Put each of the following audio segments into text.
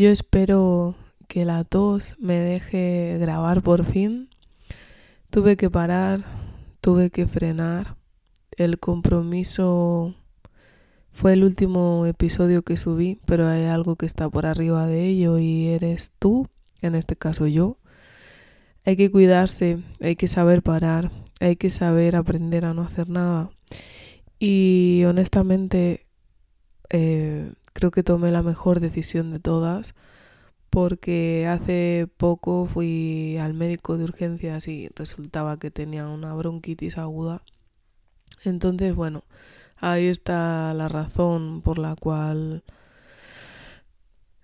yo espero que la tos me deje grabar por fin. Tuve que parar, tuve que frenar. El compromiso fue el último episodio que subí, pero hay algo que está por arriba de ello y eres tú, en este caso yo. Hay que cuidarse, hay que saber parar, hay que saber aprender a no hacer nada. Y honestamente, eh, creo que tomé la mejor decisión de todas porque hace poco fui al médico de urgencias y resultaba que tenía una bronquitis aguda. Entonces, bueno, ahí está la razón por la cual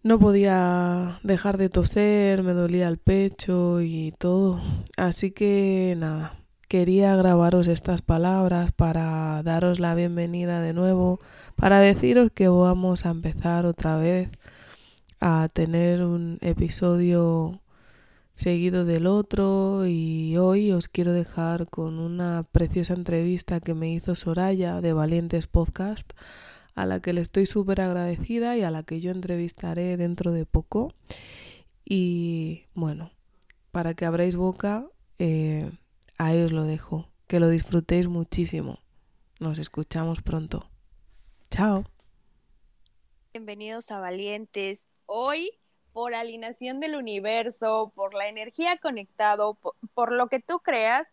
no podía dejar de toser, me dolía el pecho y todo. Así que nada, quería grabaros estas palabras para daros la bienvenida de nuevo, para deciros que vamos a empezar otra vez a tener un episodio seguido del otro y hoy os quiero dejar con una preciosa entrevista que me hizo Soraya de Valientes Podcast a la que le estoy súper agradecida y a la que yo entrevistaré dentro de poco. Y bueno para que abráis boca eh, ahí os lo dejo. Que lo disfrutéis muchísimo. Nos escuchamos pronto. Chao. Bienvenidos a Valientes. Hoy, por alineación del universo, por la energía conectado, por, por lo que tú creas,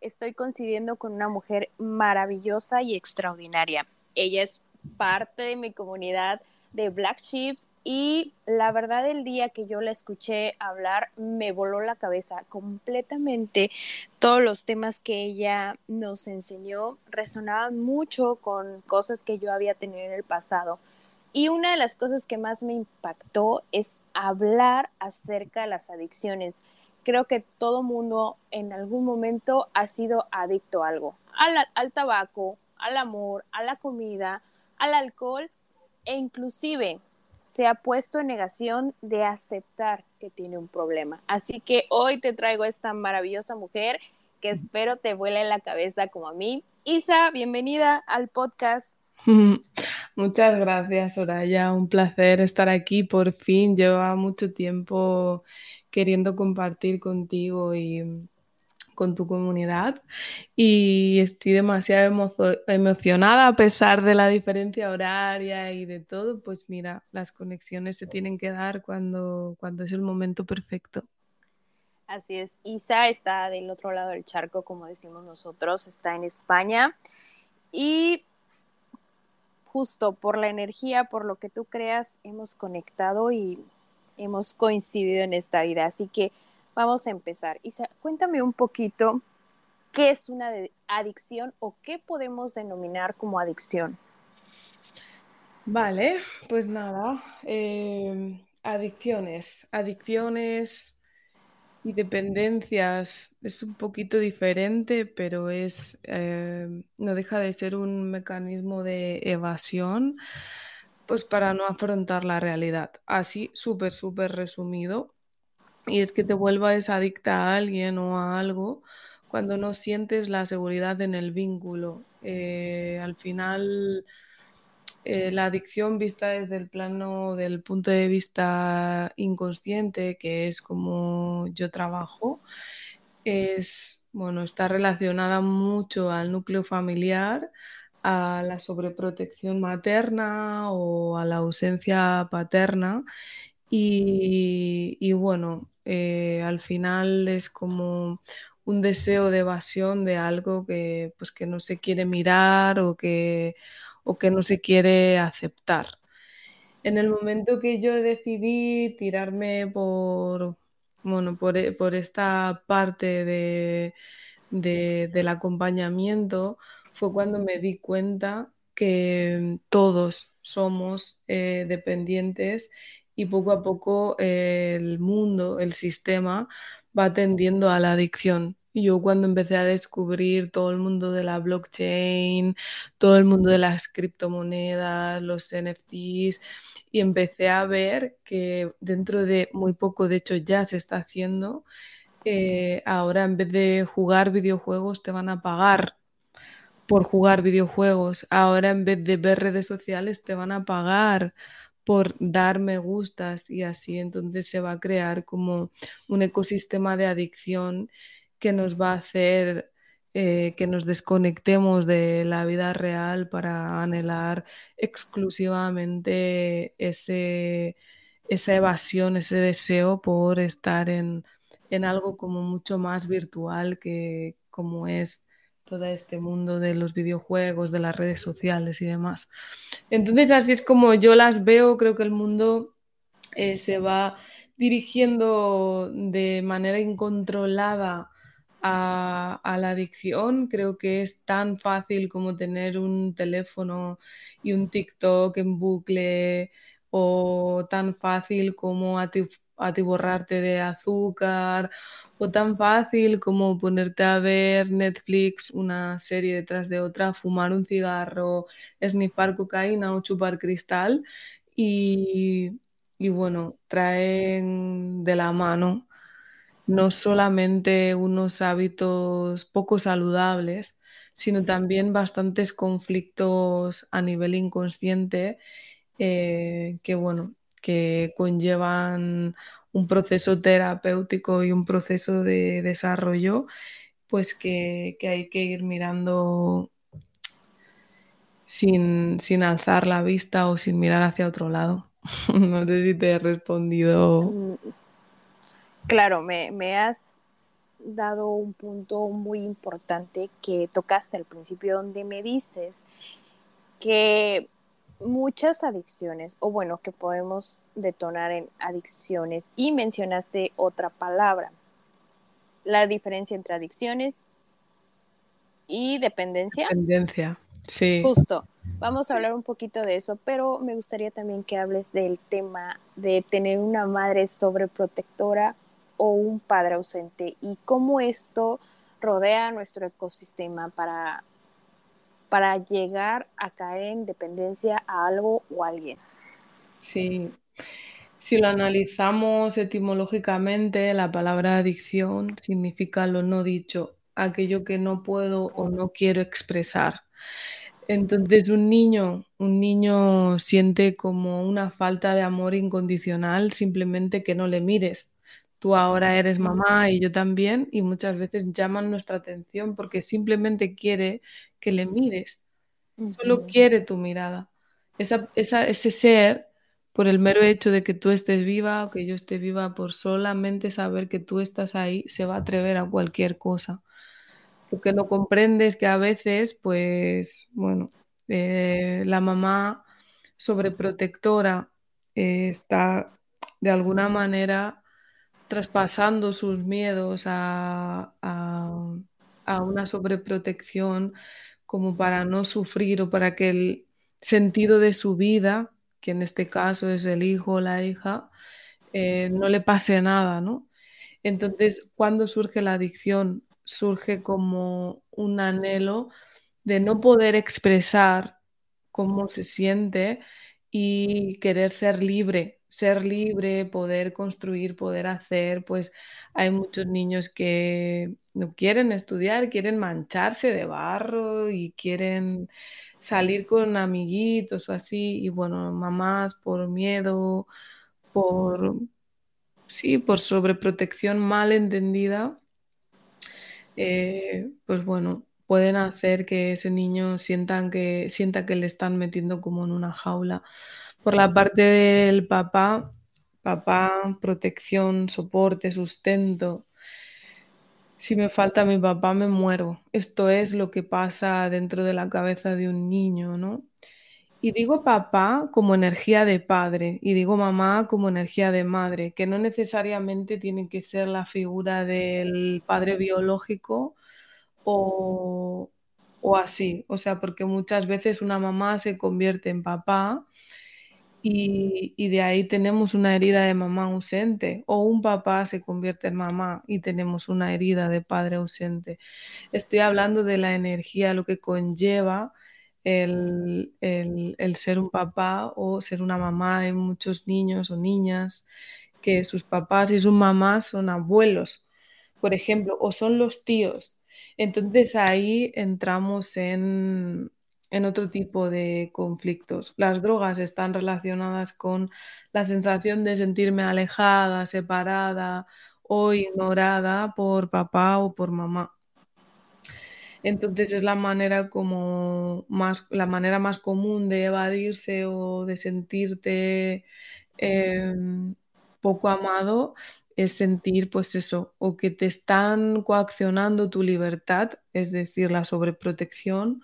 estoy coincidiendo con una mujer maravillosa y extraordinaria. Ella es parte de mi comunidad de Black Sheeps y la verdad el día que yo la escuché hablar me voló la cabeza completamente. Todos los temas que ella nos enseñó resonaban mucho con cosas que yo había tenido en el pasado. Y una de las cosas que más me impactó es hablar acerca de las adicciones. Creo que todo mundo en algún momento ha sido adicto a algo, al, al tabaco, al amor, a la comida, al alcohol e inclusive se ha puesto en negación de aceptar que tiene un problema. Así que hoy te traigo esta maravillosa mujer que espero te vuele la cabeza como a mí. Isa, bienvenida al podcast. Muchas gracias, Soraya. Un placer estar aquí. Por fin lleva mucho tiempo queriendo compartir contigo y con tu comunidad y estoy demasiado emocionada a pesar de la diferencia horaria y de todo, pues mira, las conexiones se tienen que dar cuando, cuando es el momento perfecto. Así es, Isa está del otro lado del charco, como decimos nosotros, está en España y justo por la energía, por lo que tú creas, hemos conectado y hemos coincidido en esta vida. Así que Vamos a empezar. Isa, cuéntame un poquito qué es una adicción o qué podemos denominar como adicción. Vale, pues nada, em, adicciones, adicciones y dependencias es un poquito diferente, pero es em, no deja de ser un mecanismo de evasión, pues para no afrontar la realidad. Así, súper, súper resumido, y es que te vuelvas adicta a alguien o a algo cuando no sientes la seguridad en el vínculo. Eh, al final, eh, la adicción vista desde el plano del punto de vista inconsciente, que es como yo trabajo, es, bueno, está relacionada mucho al núcleo familiar, a la sobreprotección materna o a la ausencia paterna. Y, bueno, eh, al final es como un deseo de evasión de algo que, pues, que no se quiere mirar o que, o que no se quiere aceptar. En el momento que yo decidí tirarme por, bueno, por, e, esta parte de, del acompañamiento, fue cuando me di cuenta que todos somos eh, dependientes y poco a poco el mundo, el sistema va tendiendo a la adicción. Yo cuando empecé a descubrir todo el mundo de la blockchain, todo el mundo de las criptomonedas, los NFTs, y empecé a ver que dentro de muy poco, de hecho ya se está haciendo, eh, ahora en vez de jugar videojuegos te van a pagar por jugar videojuegos. Ahora en vez de ver redes sociales te van a pagar por dar me gustas y así entonces se va a crear como un ecosistema de adicción que nos va a hacer eh, que nos desconectemos de la vida real para anhelar exclusivamente ese, esa evasión, ese deseo por estar en, en algo como mucho más virtual que como es todo este mundo de los videojuegos, de las redes sociales y demás. Entonces así es como yo las veo, creo que el mundo eh, se va dirigiendo de manera incontrolada a, a, la adicción. Creo que es tan fácil como tener un teléfono y un TikTok en bucle o tan fácil como atiborrarte de azúcar o tan fácil como ponerte a ver Netflix una serie detrás de otra, fumar un cigarro, snifar cocaína o chupar cristal. Y, y bueno, traen de la mano no solamente unos hábitos poco saludables, sino también bastantes conflictos a nivel inconsciente eh, que, bueno, que conllevan un proceso terapéutico y un proceso de desarrollo, pues que, hay que ir mirando sin, sin, alzar la vista o sin mirar hacia otro lado. no sé si te he respondido. Mm, claro, me, me has dado un punto muy importante que tocaste al principio donde me dices que muchas adicciones, o bueno, que podemos detonar en adicciones, y mencionaste otra palabra, la diferencia entre adicciones y dependencia. Dependencia, sí. Justo. Vamos a hablar un poquito de eso, pero me gustaría también que hables del tema de tener una madre sobreprotectora o un padre ausente y cómo esto rodea nuestro ecosistema para para llegar a caer en dependencia a algo o a alguien. Sí, si lo analizamos etimológicamente, la palabra adicción significa lo no dicho, aquello que no puedo o no quiero expresar. Entonces un niño, un niño siente como una falta de amor incondicional simplemente que no le mires. Tú ahora eres mamá y yo también y muchas veces llaman nuestra atención porque simplemente quiere que le mires, solo quiere tu mirada. Esa, ese ser, por el mero hecho de que tú estés viva o que yo esté viva, por solamente saber que tú estás ahí, se va a atrever a cualquier cosa. Lo que no comprendes que a veces, pues, bueno, eh, la mamá sobreprotectora eh, está de alguna manera traspasando sus miedos a, a una sobreprotección como para no sufrir o para que el sentido de su vida, que en este caso es el hijo o la hija, eh, no le pase nada, ¿no? Entonces, cuando surge la adicción, surge como un anhelo de no poder expresar cómo se siente y querer ser libre, ser libre, poder construir, poder hacer, pues hay muchos niños que no quieren estudiar, quieren mancharse de barro y quieren salir con amiguitos o así, y bueno, mamás por miedo, por, sí, por sobreprotección mal entendida, eh, pues bueno, pueden hacer que ese niño sientan que, sienta que le están metiendo como en una jaula. Por la parte del papá, papá, protección, soporte, sustento. Si me falta mi papá, me muero. Esto es lo que pasa dentro de la cabeza de un niño, ¿no? Y digo papá como energía de padre y digo mamá como energía de madre, que no necesariamente tiene que ser la figura del padre biológico o, o así. O sea, porque muchas veces una mamá se convierte en papá y, de ahí tenemos una herida de mamá ausente o un papá se convierte en mamá y tenemos una herida de padre ausente. Estoy hablando de la energía, lo que conlleva el, el ser un papá o ser una mamá. Hay muchos niños o niñas que sus papás y sus mamás son abuelos, por ejemplo, o son los tíos. Entonces ahí entramos en, en otro tipo de conflictos. Las drogas están relacionadas con la sensación de sentirme alejada, separada o ignorada por papá o por mamá. Entonces es la manera como más, la manera más común de evadirse o de sentirte em, poco amado es sentir pues eso, o que te están coaccionando tu libertad, es decir, la sobreprotección,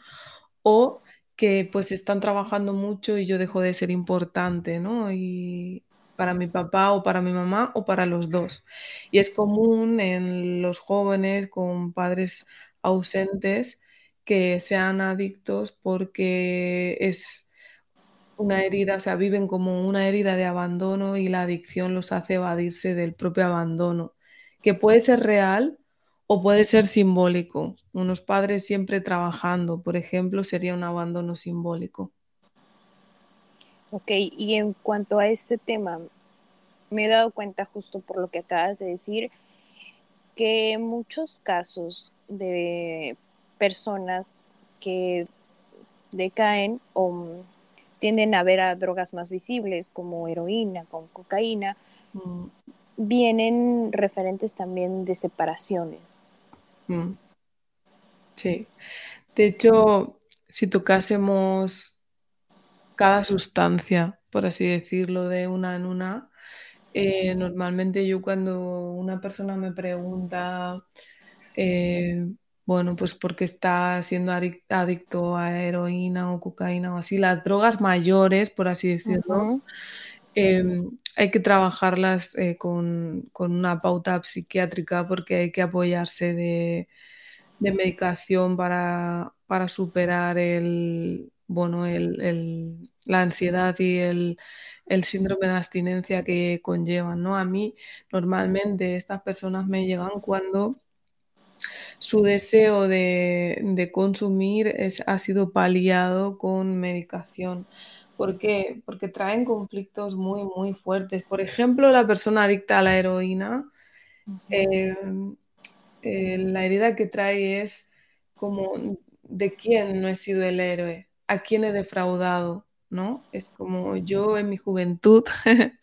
o que pues están trabajando mucho y yo dejo de ser importante, ¿no? Y para mi papá o para mi mamá o para los dos. Y es común en los jóvenes con padres ausentes que sean adictos porque es una herida, o sea, viven como una herida de abandono y la adicción los hace evadirse del propio abandono, que puede ser real o puede ser simbólico. Unos padres siempre trabajando, por ejemplo, sería un abandono simbólico. Ok, y en cuanto a este tema, me he dado cuenta justo por lo que acabas de decir, que muchos casos de personas que decaen o tienden a ver a drogas más visibles como heroína, con cocaína, mm vienen referentes también de separaciones. Mm. Sí. De hecho, si tocásemos cada sustancia, por así decirlo, de una en una, eh, normalmente yo cuando una persona me pregunta, eh, bueno, pues porque está siendo adicto a heroína o cocaína o así, las drogas mayores, por así decirlo, hay que trabajarlas eh, con, una pauta psiquiátrica porque hay que apoyarse de, medicación para, superar el, bueno, el, la ansiedad y el, síndrome de abstinencia que conllevan. ¿no? A mí normalmente estas personas me llegan cuando su deseo de, consumir ha sido paliado con medicación. ¿Por qué? Porque traen conflictos muy, muy fuertes. Por ejemplo, la persona adicta a la heroína, em, eh, la herida que trae es como de quién no he sido el héroe, a quién he defraudado, ¿no? Es como yo en mi juventud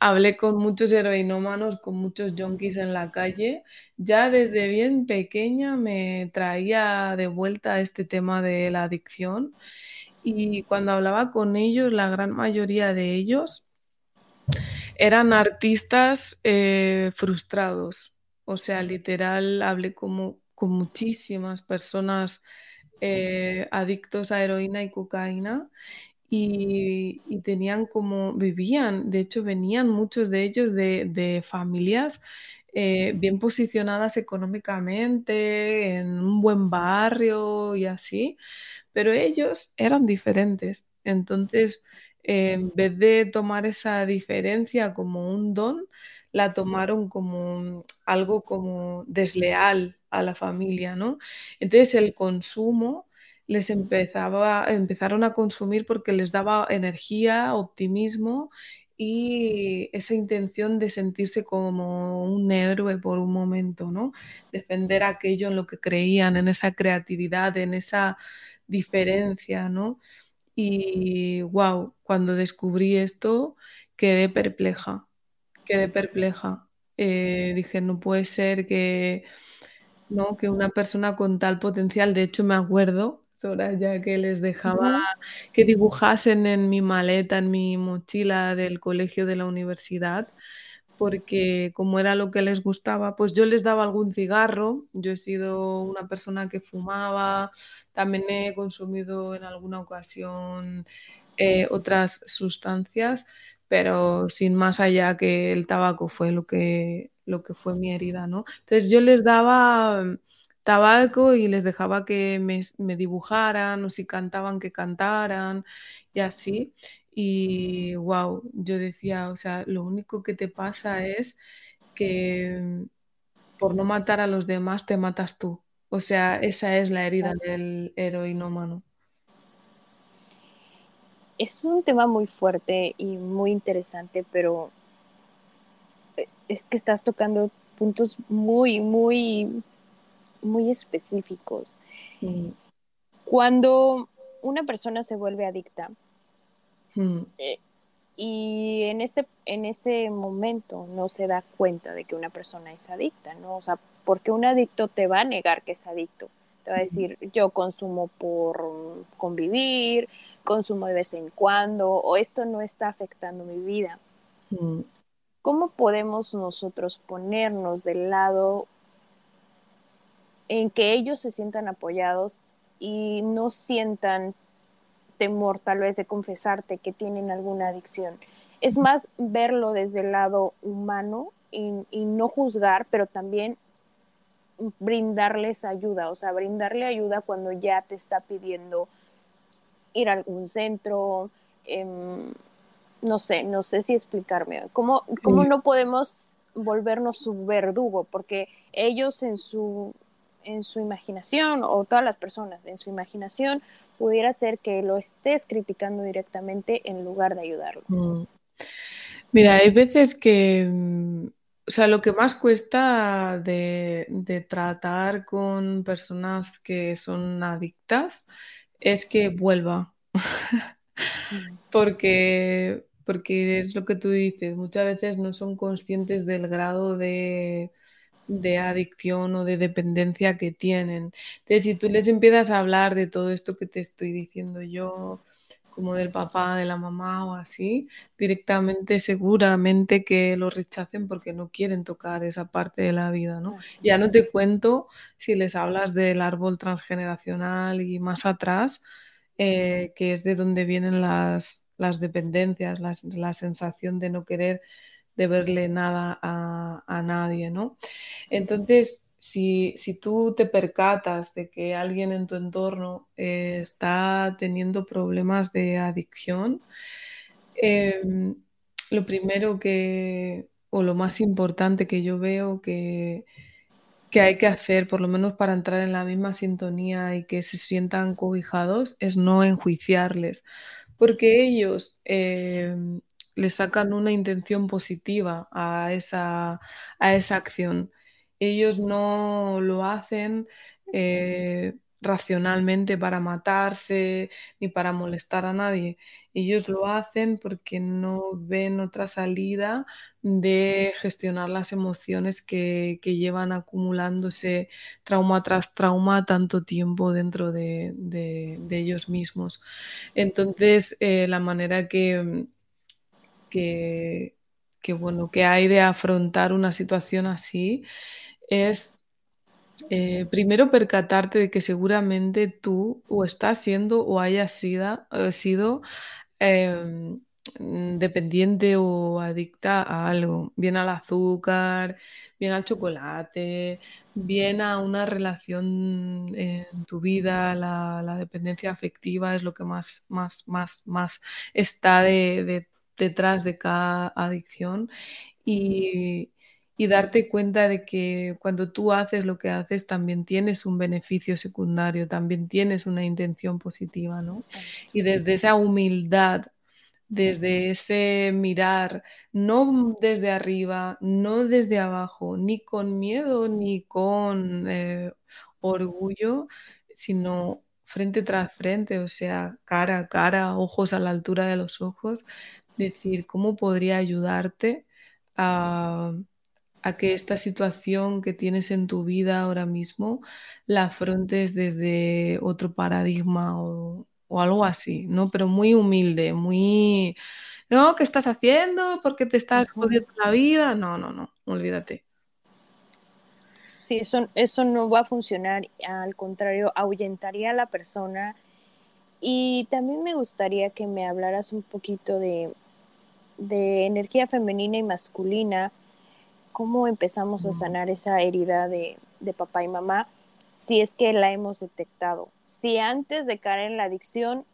hablé con muchos heroinómanos, con muchos junkies en la calle, ya desde bien pequeña me traía de vuelta este tema de la adicción y cuando hablaba con ellos, la gran mayoría de ellos eran artistas eh, frustrados. O sea, literal, hablé con muchísimas personas eh, adictos a heroína y cocaína y, tenían como, vivían, de hecho venían muchos de ellos de, familias eh, bien posicionadas económicamente, en un buen barrio y así, pero ellos eran diferentes. Entonces, en vez de tomar esa diferencia como un don, la tomaron como algo como desleal a la familia, ¿no? Entonces el consumo les empezaba, empezaron a consumir porque les daba energía, optimismo y esa intención de sentirse como un héroe por un momento, ¿no? Defender aquello en lo que creían, en esa creatividad, en esa diferencia, ¿no? Y wow, cuando descubrí esto quedé perpleja, quedé perpleja. Eh, dije, no puede ser que, ¿no? que una persona con tal potencial, de hecho me acuerdo, ya que les dejaba que dibujasen en mi maleta, en mi mochila del colegio de la universidad, porque como era lo que les gustaba, pues yo les daba algún cigarro. Yo he sido una persona que fumaba, también he consumido en alguna ocasión eh, otras sustancias, pero sin más allá que el tabaco fue lo que, lo que fue mi herida, ¿no? Entonces yo les daba tabaco y les dejaba que me, me dibujaran o si cantaban que cantaran y así. Y wow, yo decía, o sea, lo único que te pasa es que por no matar a los demás te matas tú. O sea, esa es la herida del heroinómano. Es un tema muy fuerte y muy interesante, pero eh, es que estás tocando puntos muy, muy, muy específicos. Mm. Cuando una persona se vuelve adicta, Mm. eh, y en ese, en ese momento no se da cuenta de que una persona es adicta, ¿no? O sea, porque un adicto te va a negar que es adicto. Te va a decir, yo consumo por convivir, consumo de vez en cuando, o esto no está afectando mi vida. Mm. ¿Cómo podemos nosotros ponernos del lado en que ellos se sientan apoyados y no sientan temor tal vez de confesarte que tienen alguna adicción? Es más verlo desde el lado humano y, y no juzgar, pero también brindarles ayuda, o sea, brindarle ayuda cuando ya te está pidiendo ir a algún centro, em, no sé, no sé si explicarme. ¿Cómo, cómo Sí. no podemos volvernos su verdugo? Porque ellos en su, en su imaginación, o todas las personas en su imaginación, pudiera ser que lo estés criticando directamente en lugar de ayudarlo. Mm. Mira, hay veces que, mm, o sea, lo que más cuesta de, de tratar con personas que son adictas es que vuelva. Porque, porque es lo que tú dices, muchas veces no son conscientes del grado de, de adicción o de dependencia que tienen. Entonces, si tú les empiezas a hablar de todo esto que te estoy diciendo yo, como del papá, de la mamá o así, directamente seguramente que lo rechacen porque no quieren tocar esa parte de la vida, ¿no? Ya no te cuento si les hablas del árbol transgeneracional y más atrás, eh, que es de donde vienen las, las dependencias, las- la sensación de no querer deberle nada a, a nadie, ¿no? Entonces, si, si tú te percatas de que alguien en tu entorno eh, está teniendo problemas de adicción, em, lo primero que, o lo más importante que yo veo que, que hay que hacer, por lo menos para entrar en la misma sintonía y que se sientan cobijados, es no enjuiciarles, porque ellos em, le sacan una intención positiva a esa, a esa acción. Ellos no lo hacen eh, racionalmente para matarse ni para molestar a nadie. Ellos lo hacen porque no ven otra salida de gestionar las emociones que, que llevan acumulándose trauma tras trauma tanto tiempo dentro de, de- ellos mismos. Entonces, eh, la manera que, que, bueno, que hay de afrontar una situación así es eh, primero percatarte de que seguramente tú o estás siendo o hayas sido, eh, sido em, dependiente o adicta a algo, bien al azúcar, bien al chocolate, bien a una relación en tu vida, la, la dependencia afectiva es lo que más, más, más, más está de- de- detrás de cada adicción y, y darte cuenta de que cuando tú haces lo que haces también tienes un beneficio secundario, también tienes una intención positiva, ¿no? Y desde esa humildad, desde ese mirar, no desde arriba, no desde abajo, ni con miedo, ni con eh, orgullo, sino frente tras frente, o sea, cara a cara, ojos a la altura de los ojos, decir cómo podría ayudarte a, a que esta situación que tienes en tu vida ahora mismo la afrontes desde otro paradigma o, o algo así, ¿no? Pero muy humilde, muy, no, ¿qué estás haciendo? ¿Por qué te estás jodiendo la vida? No, no, no, olvídate. Sí, eso, eso no va a funcionar, al contrario, ahuyentaría a la persona. Y también me gustaría que me hablaras un poquito de, de energía femenina y masculina, cómo empezamos a sanar esa herida de, de papá y mamá. si es que la hemos detectado. Si antes de caer en la adicción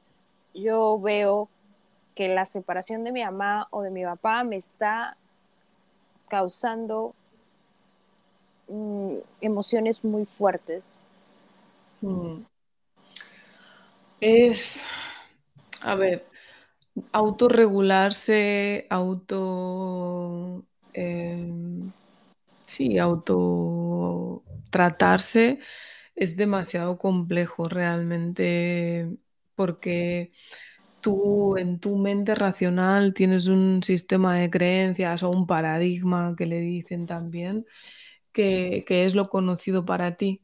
yo veo que la separación de mi mamá o de mi papá me está causando mm, emociones muy fuertes. Mm. Es, a ver, autorregularse, auto, em, sí, auto tratarse es demasiado complejo realmente porque tú en tu mente racional tienes un sistema de creencias o un paradigma que le dicen también que, que es lo conocido para ti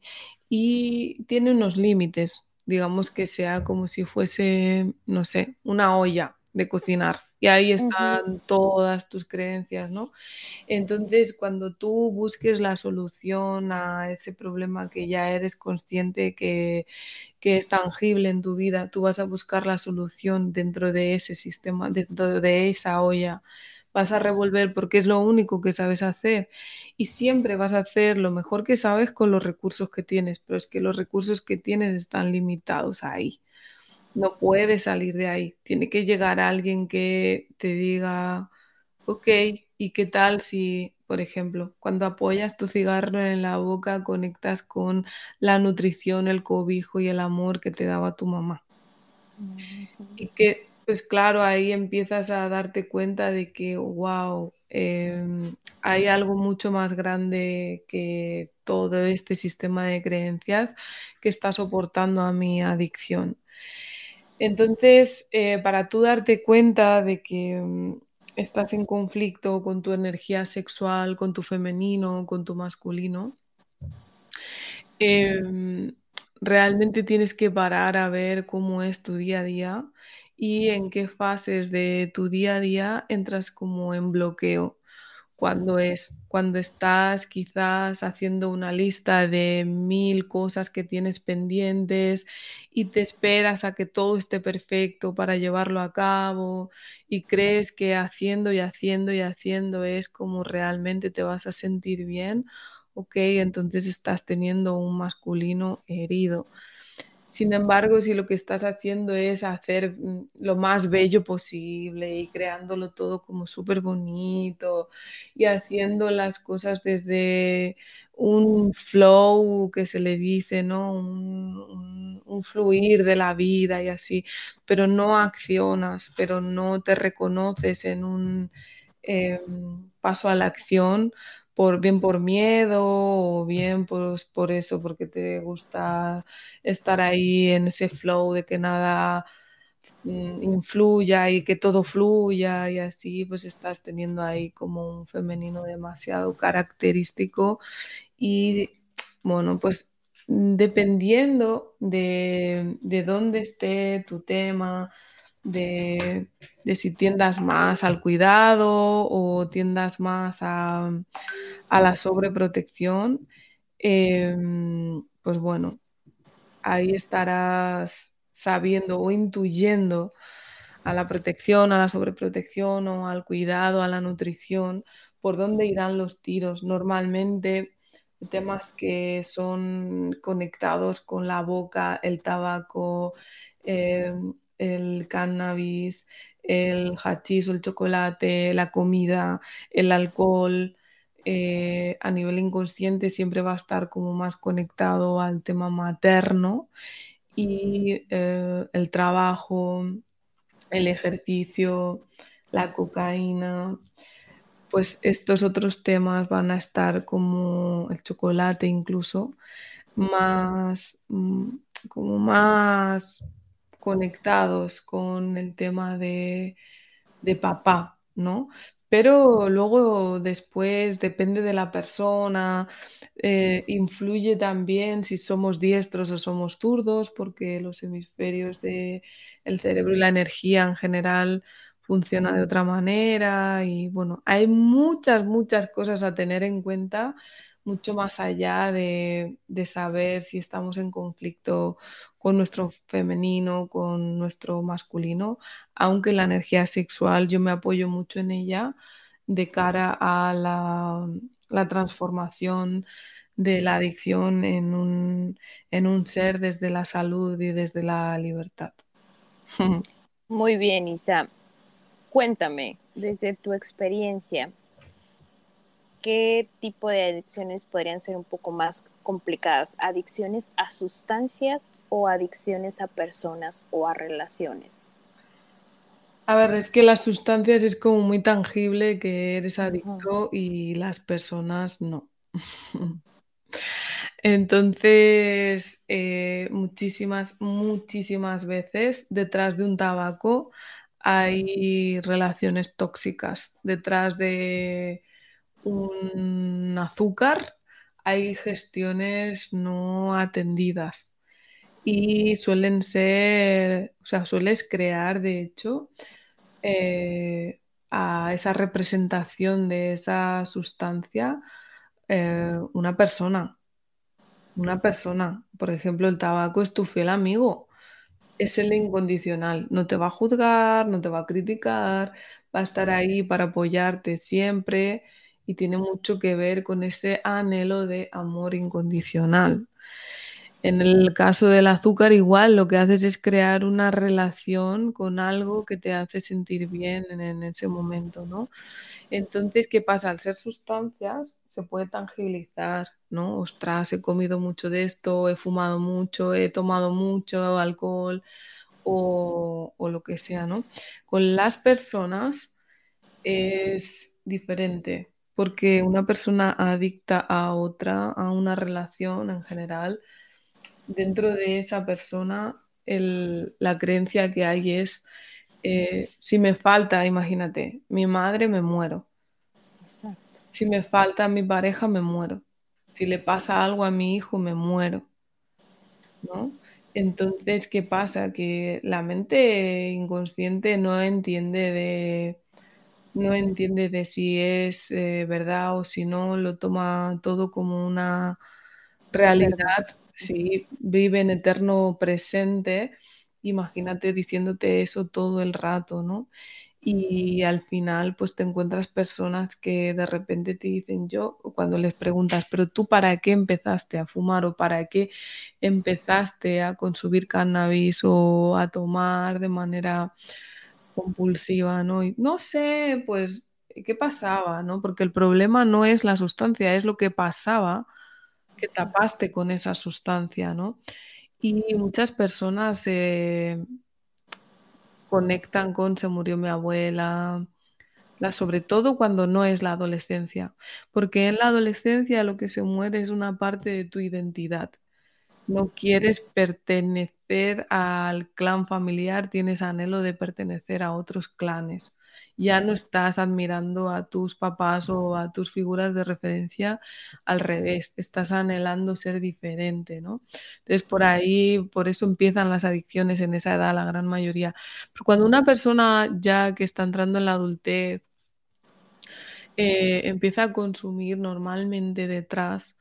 y tiene unos límites, digamos que sea como si fuese, no sé, una olla de cocinar y ahí están todas tus creencias, ¿no? Entonces, cuando tú busques la solución a ese problema que ya eres consciente que, que es tangible en tu vida, tú vas a buscar la solución dentro de ese sistema, dentro de esa olla. Vas a revolver porque es lo único que sabes hacer y siempre vas a hacer lo mejor que sabes con los recursos que tienes, pero es que los recursos que tienes están limitados ahí no puede salir de ahí. Tiene que llegar alguien que te diga, ok, ¿y qué tal si, por ejemplo, cuando apoyas tu cigarro en la boca conectas con la nutrición, el cobijo y el amor que te daba tu mamá? Y que, pues claro, ahí empiezas a darte cuenta de que, wow, em, hay algo mucho más grande que todo este sistema de creencias que está soportando a mi adicción. Entonces, eh, para tú darte cuenta de que mm, estás en conflicto con tu energía sexual, con tu femenino, con tu masculino, em, realmente tienes que parar a ver cómo es tu día a día y en qué fases de tu día a día entras como en bloqueo cuando es, cuando estás quizás haciendo una lista de mil cosas que tienes pendientes y te esperas a que todo esté perfecto para llevarlo a cabo y crees que haciendo y haciendo y haciendo es como realmente te vas a sentir bien, ok, entonces estás teniendo un masculino herido. Sin embargo, si lo que estás haciendo es hacer mm, lo más bello posible y creándolo todo como súper bonito y haciendo las cosas desde un flow que se le dice, ¿no? Un, fluir de la vida y así, pero no accionas, pero no te reconoces en un em, paso a la acción, bien por miedo o bien por, por eso, porque te gusta estar ahí en ese flow de que nada mm, influya y que todo fluya y así pues estás teniendo ahí como un femenino demasiado característico. Y bueno pues dependiendo de, de dónde esté tu tema, de, si tiendas más al cuidado o tiendas más a, a la sobreprotección, em, pues bueno, ahí estarás sabiendo o intuyendo a la protección, a la sobreprotección o al cuidado, a la nutrición, por dónde irán los tiros. Normalmente temas que son conectados con la boca, el tabaco, em, el cannabis, el hachís o el chocolate, la comida, el alcohol, eh, a nivel inconsciente siempre va a estar como más conectado al tema materno y eh, el trabajo, el ejercicio, la cocaína, pues estos otros temas van a estar como el chocolate incluso más mm, como más conectados con el tema de, de papá, ¿no? Pero luego después depende de la persona, eh, influye también si somos diestros o somos zurdos, porque los hemisferios del cerebro y la energía en general funciona de otra manera y bueno, hay muchas, muchas cosas a tener en cuenta, mucho más allá de, de saber si estamos en conflicto con nuestro femenino, con nuestro masculino, aunque la energía sexual yo me apoyo mucho en ella de cara a la, transformación de la adicción en un, en un ser desde la salud y desde la libertad. Muy bien, Isa. Cuéntame, desde tu experiencia, ¿qué tipo de adicciones podrían ser un poco más complicadas? ¿Adicciones a sustancias o adicciones a personas o a relaciones? A ver, es que las sustancias es como muy tangible que eres adicto y las personas no. Entonces, eh, muchísimas, muchísimas veces detrás de un tabaco hay relaciones tóxicas. Detrás de un azúcar hay gestiones no atendidas. Y suelen ser, o sea, sueles crear, de hecho, eh, a esa representación de esa sustancia eh, una persona. Una persona, por ejemplo, el tabaco es tu fiel amigo, es el incondicional, no te va a juzgar, no te va a criticar, va a estar ahí para apoyarte siempre y tiene mucho que ver con ese anhelo de amor incondicional. En el caso del azúcar, igual lo que haces es crear una relación con algo que te hace sentir bien en, ese momento, ¿no? Entonces, ¿qué pasa? Al ser sustancias, se puede tangibilizar, ¿no? Ostras, he comido mucho de esto, he fumado mucho, he tomado mucho alcohol o, lo que sea, ¿no? Con las personas es diferente, porque una persona adicta a otra, a una relación en general, dentro de esa persona la creencia que hay es, eh, si me falta, imagínate, mi madre me muero. Si me falta mi pareja, me muero. Si le pasa algo a mi hijo, me muero. ¿No? Entonces, ¿qué pasa? Que la mente inconsciente no entiende de, no entiende de si es eh, verdad o si no, lo toma todo como una realidad Sí, vive en eterno presente, imagínate diciéndote eso todo el rato, ¿no? Y al final, pues te encuentras personas que de repente te dicen yo, cuando les preguntas, pero tú para qué empezaste a fumar o para qué empezaste a consumir cannabis o a tomar de manera compulsiva, ¿no? Y no sé, pues, ¿qué pasaba, no? Porque el problema no es la sustancia, es lo que pasaba que tapaste con esa sustancia, ¿no? Y muchas personas se conectan con se murió mi abuela, la, sobre todo cuando no es la adolescencia, porque en la adolescencia lo que se muere es una parte de tu identidad. No quieres pertenecer al clan familiar, tienes anhelo de pertenecer a otros clanes ya no estás admirando a tus papás o a tus figuras de referencia al revés, estás anhelando ser diferente, ¿no? Entonces por ahí, por eso empiezan las adicciones en esa edad, la gran mayoría. Pero cuando una persona ya que está entrando en la adultez eh, empieza a consumir normalmente detrás,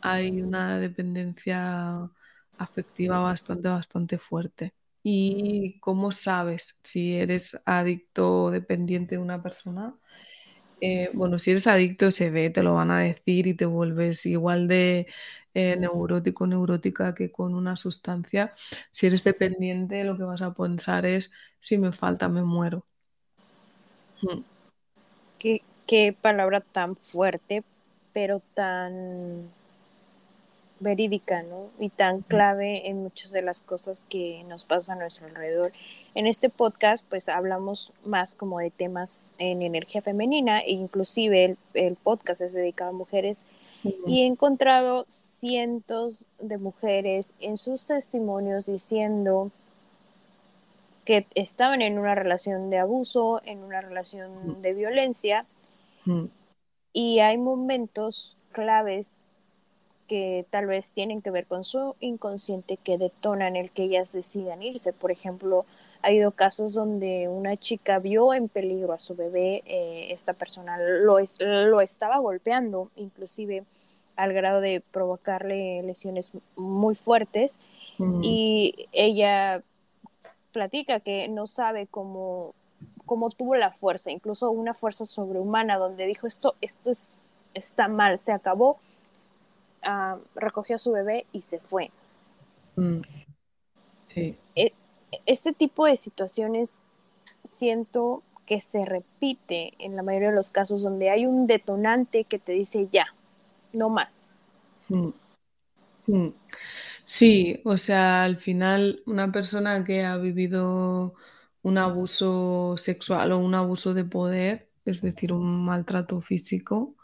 hay una dependencia afectiva bastante, bastante fuerte. ¿Y cómo sabes si eres adicto o dependiente de una persona? Eh, bueno, si eres adicto se ve, te lo van a decir y te vuelves igual de eh, neurótico, neurótica que con una sustancia. Si eres dependiente, lo que vas a pensar es, si me falta, me muero. Hmm. Qué, qué palabra tan fuerte, pero tan verídica, ¿no? Y tan clave en muchas de las cosas que nos pasan a nuestro alrededor. En este podcast, pues hablamos más como de temas en energía femenina e inclusive el, podcast es dedicado a mujeres. Y he encontrado cientos de mujeres en sus testimonios diciendo que estaban en una relación de abuso, en una relación de violencia. Y hay momentos claves que tal vez tienen que ver con su inconsciente que detonan el que ellas decidan irse. Por ejemplo, ha habido casos donde una chica vio en peligro a su bebé, eh, esta persona lo, lo estaba golpeando, inclusive al grado de provocarle lesiones muy fuertes, mm. y ella platica que no sabe cómo, cómo tuvo la fuerza, incluso una fuerza sobrehumana, donde dijo esto, esto es, está mal, se acabó ah, recogió a su bebé y se fue. Mm. Sí. E, este tipo de situaciones siento que se repite en la mayoría de los casos donde hay un detonante que te dice ya, no más. Mm. Mm. Sí, o sea, al final una persona que ha vivido un abuso sexual o un abuso de poder, es decir, un maltrato físico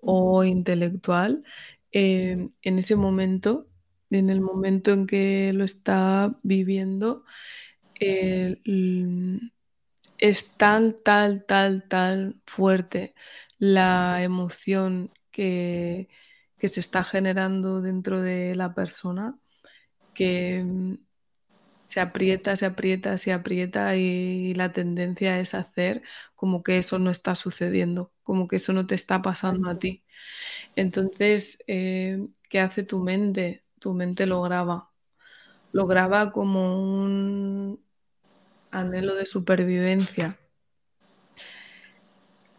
o intelectual, eh, en ese momento, en el momento en que lo está viviendo, eh, es tan, tal, tal, tal fuerte la emoción que, que se está generando dentro de la persona que mm, se aprieta, se aprieta, se aprieta y la tendencia es hacer como que eso no está sucediendo, como que eso no te está pasando a ti. Entonces, eh, ¿qué hace tu mente? Tu mente lo graba. Lo graba como un anhelo de supervivencia.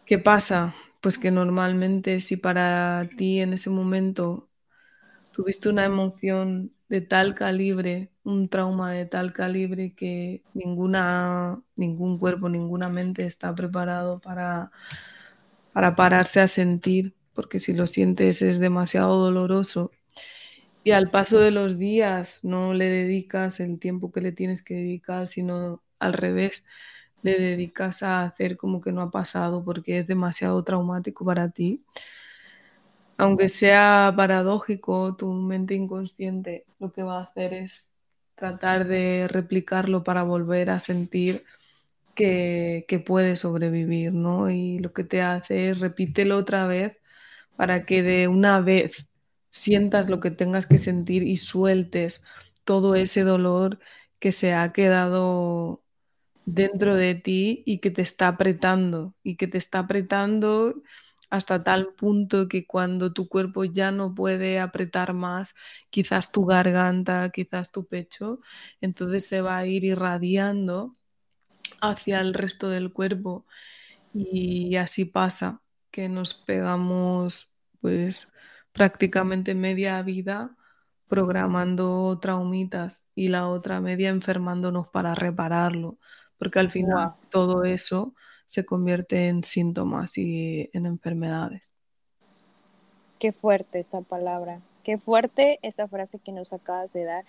¿Qué pasa? Pues que normalmente si para ti en ese momento tuviste una emoción de tal calibre, un trauma de tal calibre que ninguna, ningún cuerpo, ninguna mente está preparado para, para pararse a sentir, porque si lo sientes es demasiado doloroso. Y al paso de los días no le dedicas el tiempo que le tienes que dedicar, sino al revés, le dedicas a hacer como que no ha pasado porque es demasiado traumático para ti aunque sea paradójico, tu mente inconsciente lo que va a hacer es tratar de replicarlo para volver a sentir que, que puede sobrevivir, ¿no? Y lo que te hace es repítelo otra vez para que de una vez sientas lo que tengas que sentir y sueltes todo ese dolor que se ha quedado dentro de ti y que te está apretando y que te está apretando hasta tal punto que cuando tu cuerpo ya no puede apretar más, quizás tu garganta, quizás tu pecho, entonces se va a ir irradiando hacia el resto del cuerpo y así pasa que nos pegamos pues prácticamente media vida programando traumitas y la otra media enfermándonos para repararlo, porque al final todo eso se convierte en síntomas y en enfermedades. Qué fuerte esa palabra, qué fuerte esa frase que nos acabas de dar.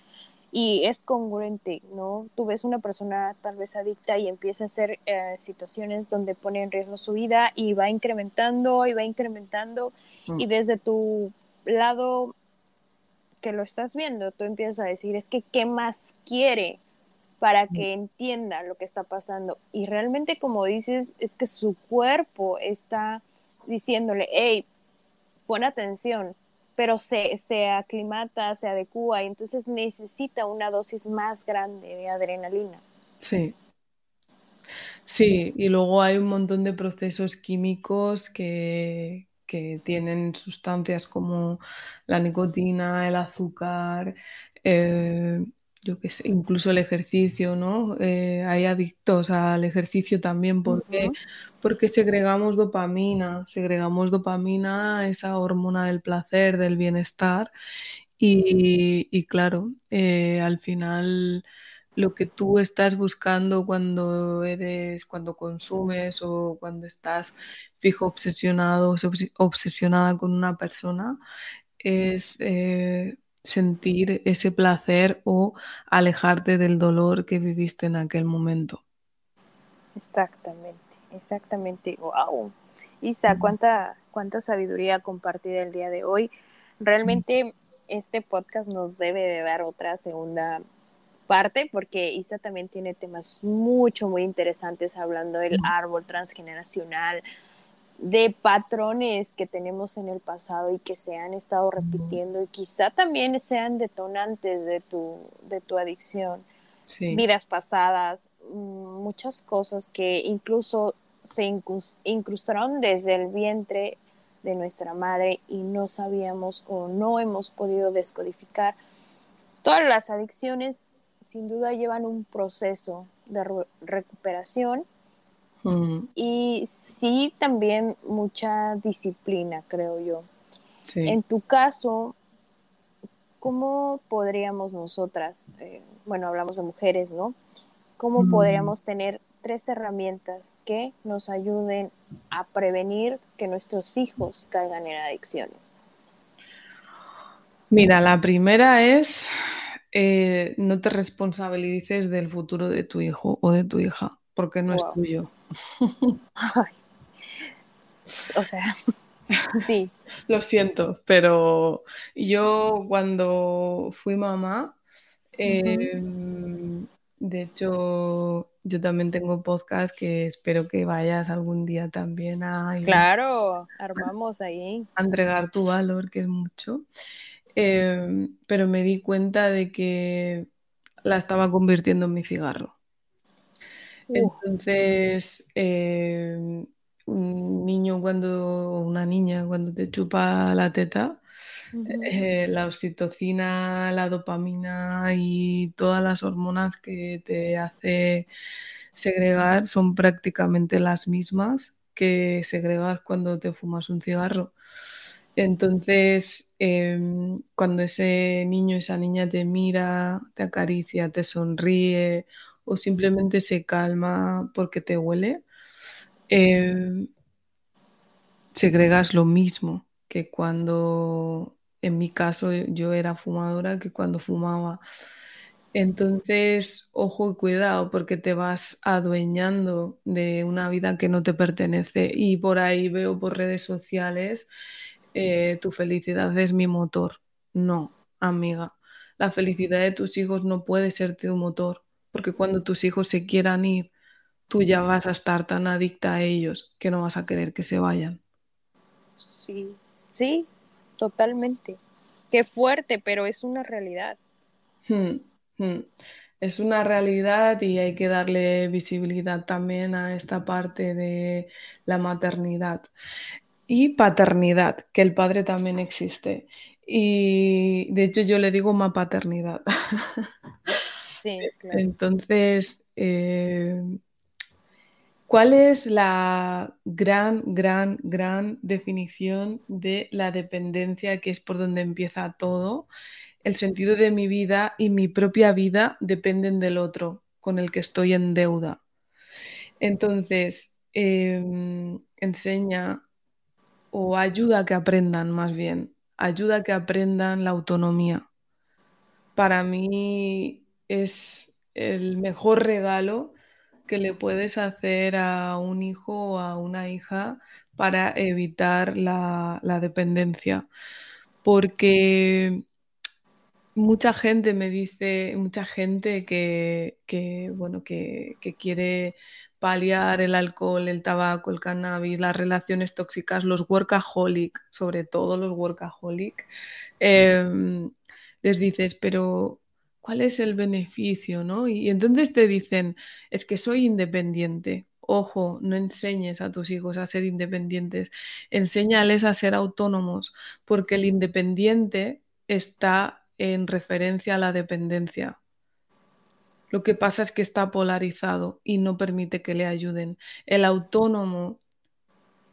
Y es congruente, ¿no? Tú ves una persona tal vez adicta y empieza a hacer eh, situaciones donde pone en riesgo su vida y va incrementando y va incrementando. Mm. Y desde tu lado que lo estás viendo, tú empiezas a decir, es que, ¿qué más quiere? para que entienda lo que está pasando. Y realmente, como dices, es que su cuerpo está diciéndole, hey, pon atención, pero se, se aclimata, se adecua, y entonces necesita una dosis más grande de adrenalina. Sí. Sí, y luego hay un montón de procesos químicos que, que tienen sustancias como la nicotina, el azúcar, eh, yo qué sé, incluso el ejercicio, ¿no? Eh, hay adictos al ejercicio también porque, porque segregamos dopamina, segregamos dopamina, esa hormona del placer, del bienestar, y, claro, eh, al final lo que tú estás buscando cuando eres, cuando consumes o cuando estás fijo, obsesionado, obsesionada con una persona, es eh, sentir ese placer o alejarte del dolor que viviste en aquel momento. Exactamente, exactamente. Wow. Isa, cuánta, cuánta sabiduría compartida el día de hoy. Realmente este podcast nos debe de dar otra segunda parte porque Isa también tiene temas mucho, muy interesantes hablando del árbol transgeneracional, de patrones que tenemos en el pasado y que se han estado repitiendo y quizá también sean detonantes de tu, de tu adicción. Vidas pasadas, mm, muchas cosas que incluso se incrustaron desde el vientre de nuestra madre y no sabíamos o no hemos podido descodificar. Todas las adicciones sin duda llevan un proceso de recuperación y sí, también mucha disciplina, creo yo. En tu caso, ¿cómo podríamos nosotras, eh, bueno, hablamos de mujeres, ¿no? ¿Cómo podríamos tener tres herramientas que nos ayuden a prevenir que nuestros hijos caigan en adicciones? Mira, la primera es eh, no te responsabilices del futuro de tu hijo o de tu hija, porque no es tuyo. O sea, sí. Lo siento, pero yo cuando fui mamá, em, de hecho, yo también tengo podcast que espero que vayas algún día también a... Claro, armamos ahí. A entregar tu valor, que es mucho. Em, pero me di cuenta de que la estaba convirtiendo en mi cigarro. Entonces, em, un niño cuando, una niña cuando te chupa la teta, eh, la oxitocina, la dopamina y todas las hormonas que te hace segregar son prácticamente las mismas que segregas cuando te fumas un cigarro. Entonces, em, cuando ese niño, esa niña te mira, te acaricia, te sonríe o simplemente se calma porque te huele, em, segregas lo mismo que cuando, en mi caso, yo era fumadora, que cuando fumaba. Entonces, ojo y cuidado, porque te vas adueñando de una vida que no te pertenece. Y por ahí veo por redes sociales eh, tu felicidad es mi motor. No, amiga. La felicidad de tus hijos no puede ser tu motor, porque cuando tus hijos se quieran ir, tú ya vas a estar tan adicta a ellos que no vas a querer que se vayan. Sí, sí, totalmente. Qué fuerte, pero es una realidad. Hmm, hmm. Es una realidad y hay que darle visibilidad también a esta parte de la maternidad y paternidad, que el padre también existe. Y de hecho yo le digo más paternidad. Entonces, eh, ¿cuál es la gran, gran, gran definición de la dependencia, que es por donde empieza todo? El sentido de mi vida y mi propia vida dependen del otro con el que estoy en deuda. Entonces, em, enseña o ayuda a que aprendan más bien, ayuda a que aprendan la autonomía. Para mí es el mejor regalo que le puedes hacer a un hijo o a una hija para evitar la, dependencia. Porque mucha gente me dice, mucha gente que, bueno, que, que, quiere paliar el alcohol, el tabaco, el cannabis, las relaciones tóxicas, los workaholic, sobre todo los workaholic, em, les dices, pero ¿cuál es el beneficio? ¿no? Y, entonces te dicen, es que soy independiente. Ojo, no enseñes a tus hijos a ser independientes, enséñales a ser autónomos, porque el independiente está en referencia a la dependencia. Lo que pasa es que está polarizado y no permite que le ayuden. El autónomo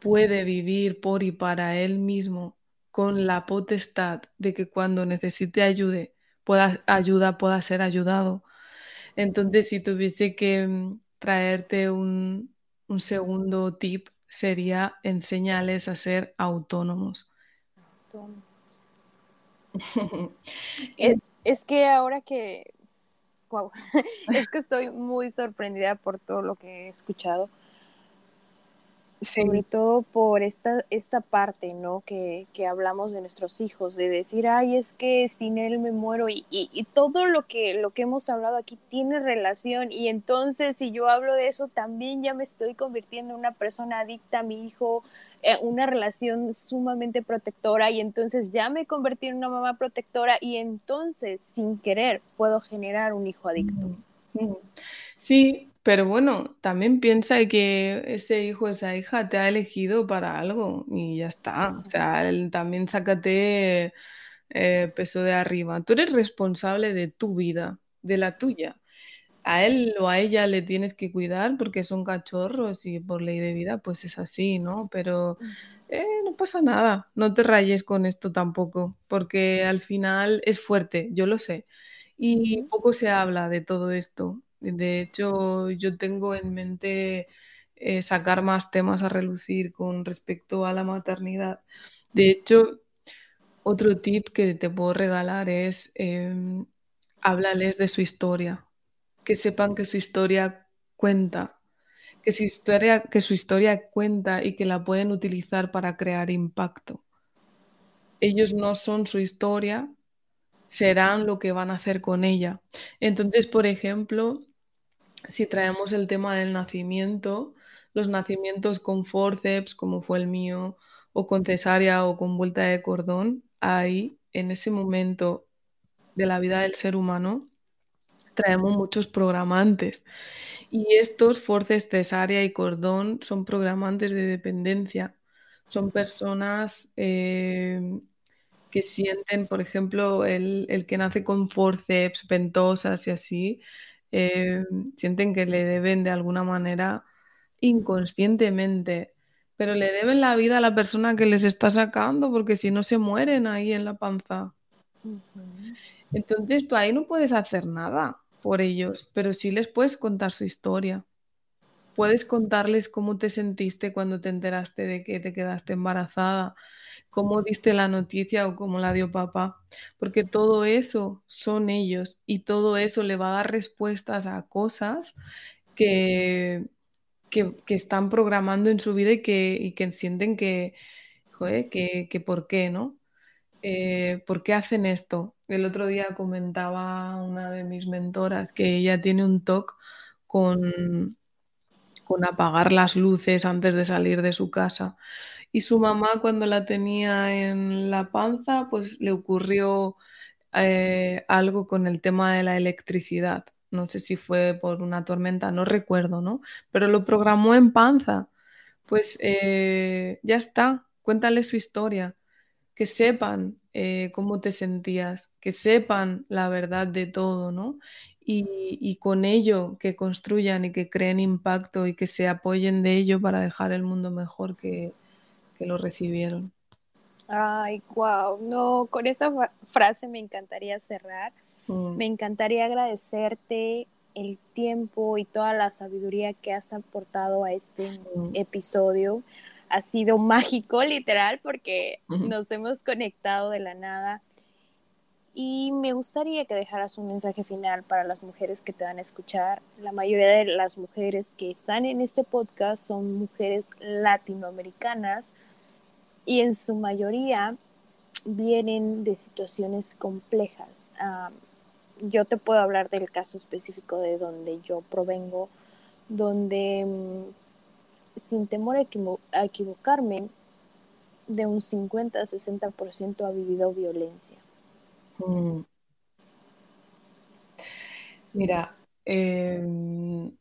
puede vivir por y para él mismo con la potestad de que cuando necesite ayude, pueda, ayuda pueda ser ayudado. Entonces, si tuviese que mm, traerte un, segundo tip, sería enseñarles a ser autónomos. es que ahora que es que estoy muy sorprendida por todo lo que he escuchado. Sobre todo por esta, esta parte, ¿no? Que, hablamos de nuestros hijos, de decir, ay, es que sin él me muero y, y, todo lo que, lo que hemos hablado aquí tiene relación y entonces si yo hablo de eso también ya me estoy convirtiendo en una persona adicta a mi hijo, eh, una relación sumamente protectora y entonces ya me convertí en una mamá protectora y entonces sin querer puedo generar un hijo adicto. Sí, pero bueno, también piensa que ese hijo, esa hija te ha elegido para algo y ya está. O sea, también sácate eh, peso de arriba. Tú eres responsable de tu vida, de la tuya a él o a ella le tienes que cuidar porque son cachorros y por ley de vida pues es así, ¿no? Pero eh, no pasa nada, no te rayes con esto tampoco, porque al final es fuerte, yo lo sé. Y poco se habla de todo esto. De hecho, yo tengo en mente eh, sacar más temas a relucir con respecto a la maternidad. De hecho, otro tip que te puedo regalar es eh, háblales de su historia, que sepan que su historia cuenta que su historia, que su historia cuenta y que la pueden utilizar para crear impacto. Ellos no son su historia, serán lo que van a hacer con ella. Entonces, por ejemplo, si traemos el tema del nacimiento, los nacimientos con forceps, como fue el mío, o con cesárea o con vuelta de cordón, ahí, en ese momento de la vida del ser humano, traemos muchos programantes. Y estos forces cesárea y cordón son programantes de dependencia. Son personas eh, que sienten, por ejemplo, el, que nace con forceps, ventosas y así, eh, sienten que le deben de alguna manera inconscientemente, pero le deben la vida a la persona que les está sacando, porque si no se mueren ahí en la panza. Entonces tú ahí no puedes hacer nada por ellos, pero sí les puedes contar su historia. Puedes contarles cómo te sentiste cuando te enteraste de que te quedaste embarazada, cómo diste la noticia o cómo la dio papá, porque todo eso son ellos y todo eso le va a dar respuestas a cosas que, que, están programando en su vida y que, y que sienten que, que, que por qué, ¿no? Eh, ¿por qué hacen esto? El otro día comentaba una de mis mentoras que ella tiene un TOC con, con apagar las luces antes de salir de su casa. Y su mamá cuando la tenía en la panza, pues le ocurrió eh, algo con el tema de la electricidad. No sé si fue por una tormenta, no recuerdo, ¿no? Pero lo programó en panza. Pues eh, ya está, cuéntale su historia que sepan eh, cómo te sentías, que sepan la verdad de todo, ¿no? Y, con ello que construyan y que creen impacto y que se apoyen de ello para dejar el mundo mejor que, lo recibieron. Ay, wow, no, con esa frase me encantaría cerrar. Mm. Me encantaría agradecerte el tiempo y toda la sabiduría que has aportado a este mm. episodio ha sido mágico, literal, porque nos hemos conectado de la nada. Y me gustaría que dejaras un mensaje final para las mujeres que te van a escuchar. La mayoría de las mujeres que están en este podcast son mujeres latinoamericanas y en su mayoría vienen de situaciones complejas. yo te puedo hablar del caso específico de donde yo provengo, donde mm, sin temor a, equivocarme, de un 50-60% ha vivido violencia. Mm. Mira, em,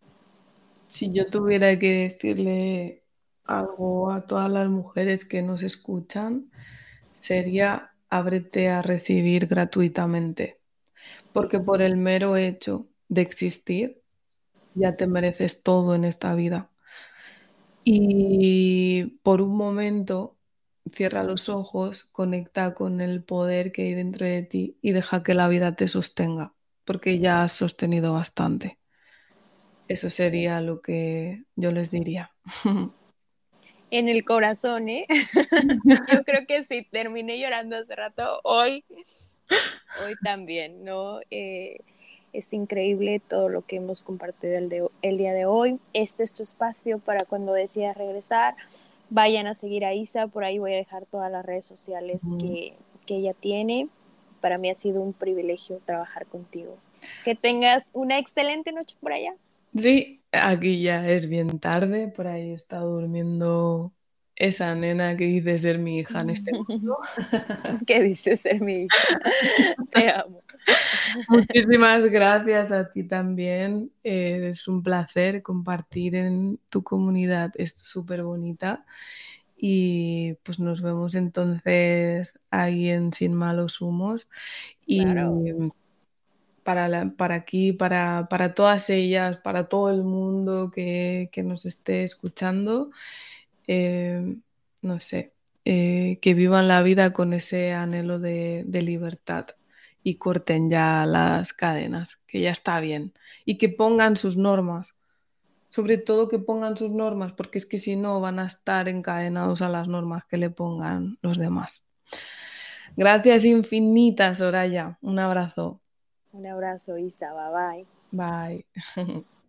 si yo tuviera que decirle algo a todas las mujeres que nos escuchan, sería ábrete a recibir gratuitamente, porque por el mero hecho de existir, ya te mereces todo en esta vida. Y por un momento cierra los ojos, conecta con el poder que hay dentro de ti y deja que la vida te sostenga, porque ya has sostenido bastante. Eso sería lo que yo les diría. En el corazón, ¿eh? yo creo que si terminé llorando hace rato, hoy, hoy también, ¿no? Eh, es increíble todo lo que hemos compartido el, día de hoy. Este es tu espacio para cuando decidas regresar. Vayan a seguir a Isa, por ahí voy a dejar todas las redes sociales que, que ella tiene. Para mí ha sido un privilegio trabajar contigo. Que tengas una excelente noche por allá. Sí, aquí ya es bien tarde, por ahí está durmiendo esa nena que dice ser mi hija en este mundo. que dice ser mi hija. Te amo. Muchísimas gracias a ti también. Eh, es un placer compartir en tu comunidad. Es súper bonita. Y pues nos vemos entonces ahí en Sin Malos Humos. Y para, para aquí, para, para, todas ellas, para todo el mundo que, nos esté escuchando, eh, no sé, eh, que vivan la vida con ese anhelo de, de libertad y corten ya las cadenas, que ya está bien, y que pongan sus normas, sobre todo que pongan sus normas, porque es que si no van a estar encadenados a las normas que le pongan los demás. Gracias infinitas, Soraya. Un abrazo. Un abrazo, Isa. Bye bye. Bye.